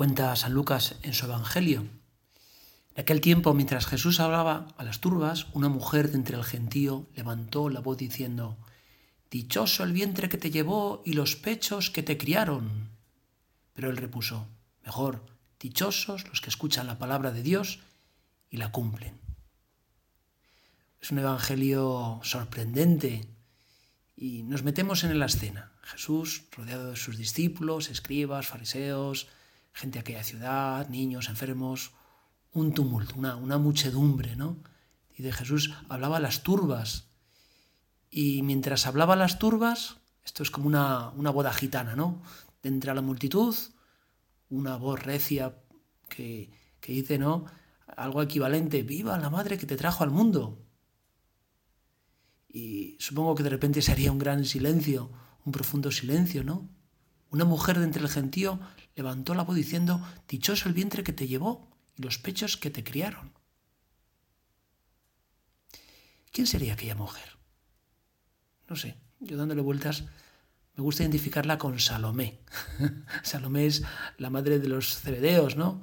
Cuenta San Lucas en su Evangelio. En aquel tiempo, mientras Jesús hablaba a las turbas, una mujer de entre el gentío levantó la voz diciendo, Dichoso el vientre que te llevó y los pechos que te criaron. Pero él repuso, Mejor, dichosos los que escuchan la palabra de Dios y la cumplen. Es un evangelio sorprendente y nos metemos en la escena. Jesús, rodeado de sus discípulos, escribas, fariseos, gente de aquella ciudad, niños, enfermos, un tumulto, una, una muchedumbre, ¿no? Y de Jesús hablaba las turbas. Y mientras hablaba las turbas, esto es como una, una boda gitana, ¿no? De la multitud, una voz recia que, que dice, ¿no? Algo equivalente, viva la madre que te trajo al mundo. Y supongo que de repente se haría un gran silencio, un profundo silencio, ¿no? Una mujer de entre el gentío levantó la voz diciendo, Dichoso el vientre que te llevó y los pechos que te criaron. ¿Quién sería aquella mujer? No sé, yo dándole vueltas, me gusta identificarla con Salomé. Salomé es la madre de los cebedeos, ¿no?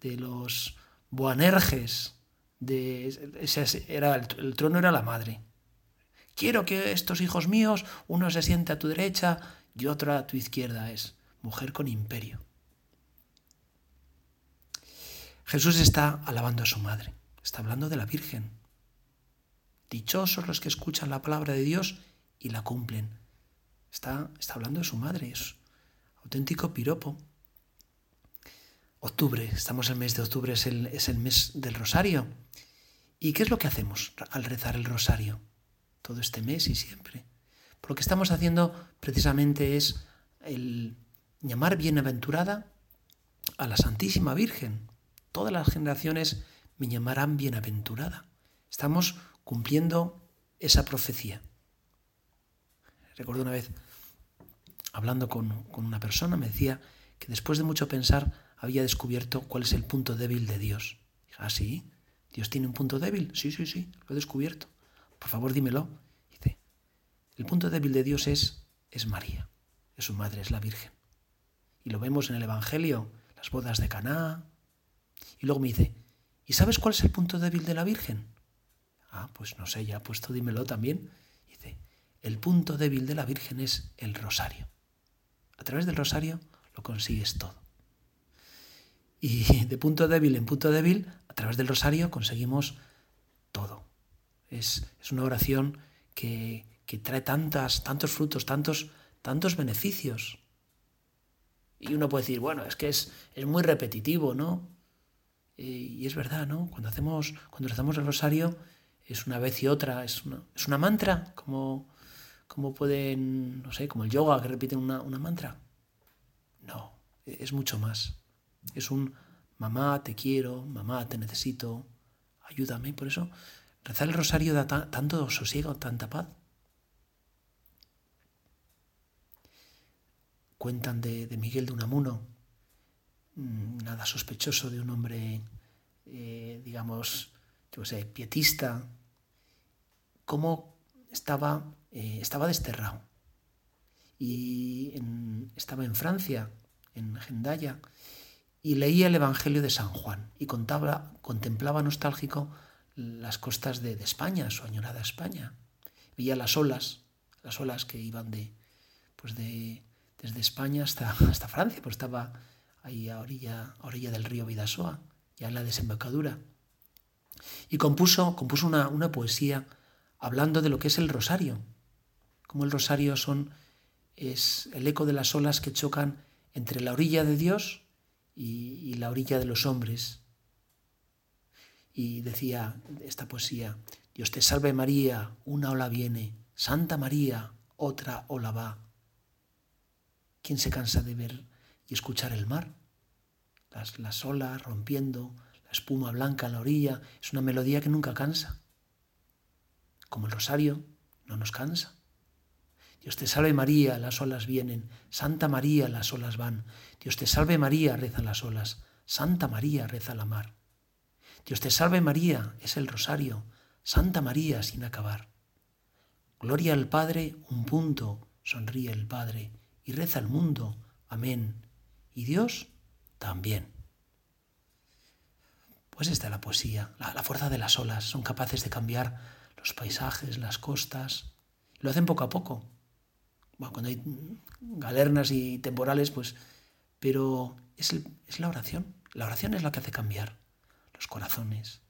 De los boanerges. De, era, el trono era la madre. Quiero que estos hijos míos, uno se siente a tu derecha y otro a tu izquierda. Es mujer con imperio. Jesús está alabando a su madre, está hablando de la Virgen. Dichosos los que escuchan la palabra de Dios y la cumplen. Está, está hablando de su madre, es auténtico piropo. Octubre, estamos en el mes de octubre, es el, es el mes del rosario. ¿Y qué es lo que hacemos al rezar el rosario? todo este mes y siempre. Lo que estamos haciendo precisamente es el llamar bienaventurada a la Santísima Virgen. Todas las generaciones me llamarán bienaventurada. Estamos cumpliendo esa profecía. Recuerdo una vez, hablando con, con, una persona, me decía que después de mucho pensar había descubierto cuál es el punto débil de Dios. Dije, ah, sí, Dios tiene un punto débil. Sí, sí, sí, lo he descubierto. Por favor, dímelo. El punto débil de Dios es, es María, es su madre, es la Virgen. Y lo vemos en el Evangelio, las bodas de Caná. Y luego me dice, ¿y sabes cuál es el punto débil de la Virgen? Ah, pues no sé, ya puesto dímelo también. Dice, el punto débil de la Virgen es el rosario. A través del rosario lo consigues todo. Y de punto débil en punto débil, a través del rosario conseguimos todo. Es, una oración que, trae tantas, tantos frutos, tantos, tantos beneficios. Y uno puede decir, bueno, es que es, es muy repetitivo, ¿no? Y, es verdad, ¿no? Cuando hacemos, cuando rezamos el rosario, es una vez y otra, es una, es una mantra, como, como pueden, no sé, como el yoga que repiten una, una mantra. No, es mucho más. Es un mamá, te quiero, mamá, te necesito, ayúdame. Por eso Rezar el rosario da tanto sosiego, tanta paz. Cuentan de, Miguel de Unamuno, mm, nada sospechoso de un hombre, eh, digamos, yo sé, pietista, cómo estaba, eh, estaba desterrado. Y estaba en Francia, en Gendaya, y leía el Evangelio de San Juan y contaba, contemplaba nostálgico las costas de, España, su añorada España. Veía las olas, las olas que iban de, pues de, desde España hasta, hasta Francia, pues estaba ahí a orilla, orilla del río Vidasoa, ya en la desembocadura. Y compuso, compuso una, una poesía hablando de lo que es el rosario, como el rosario son, es el eco de las olas que chocan entre la orilla de Dios y, y la orilla de los hombres, y decía esta poesía, Dios te salve María, una ola viene, Santa María, otra ola va. ¿Quién se cansa de ver y escuchar el mar? Las, las olas rompiendo, la espuma blanca en la orilla, es una melodía que nunca cansa. Como el rosario, no nos cansa. Dios te salve María, las olas vienen. Santa María, las olas van. Dios te salve María, rezan las olas. Santa María, reza la mar. Dios te salve María, es el rosario, Santa María sin acabar. Gloria al Padre, un punto, sonríe el Padre, y reza el mundo, amén. Y Dios, también. Pues esta es la poesía, la, fuerza de las olas. Son capaces de cambiar los paisajes, las costas. Lo hacen poco a poco. Cuando hay galernas y temporales, pues... Pero es, es la oración. La oración es la que hace cambiar los corazones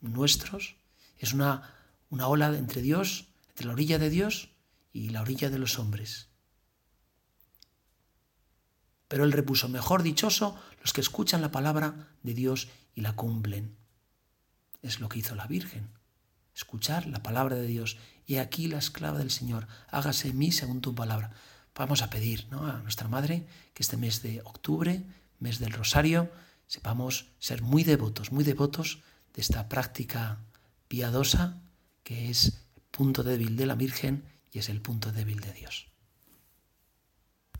nuestros. Es una, una ola entre Dios, entre la orilla de Dios y la orilla de los hombres. Pero él repuso, mejor dichoso los que escuchan la palabra de Dios y la cumplen. Es lo que hizo la Virgen, escuchar la palabra de Dios. Y aquí la esclava del Señor, hágase en mí según tu palabra. Vamos a pedir ¿no? a nuestra Madre que este mes de octubre, mes del Rosario, sepamos ser muy devotos, muy devotos de esta práctica piadosa que es punto débil de la Virgen y es el punto débil de Dios.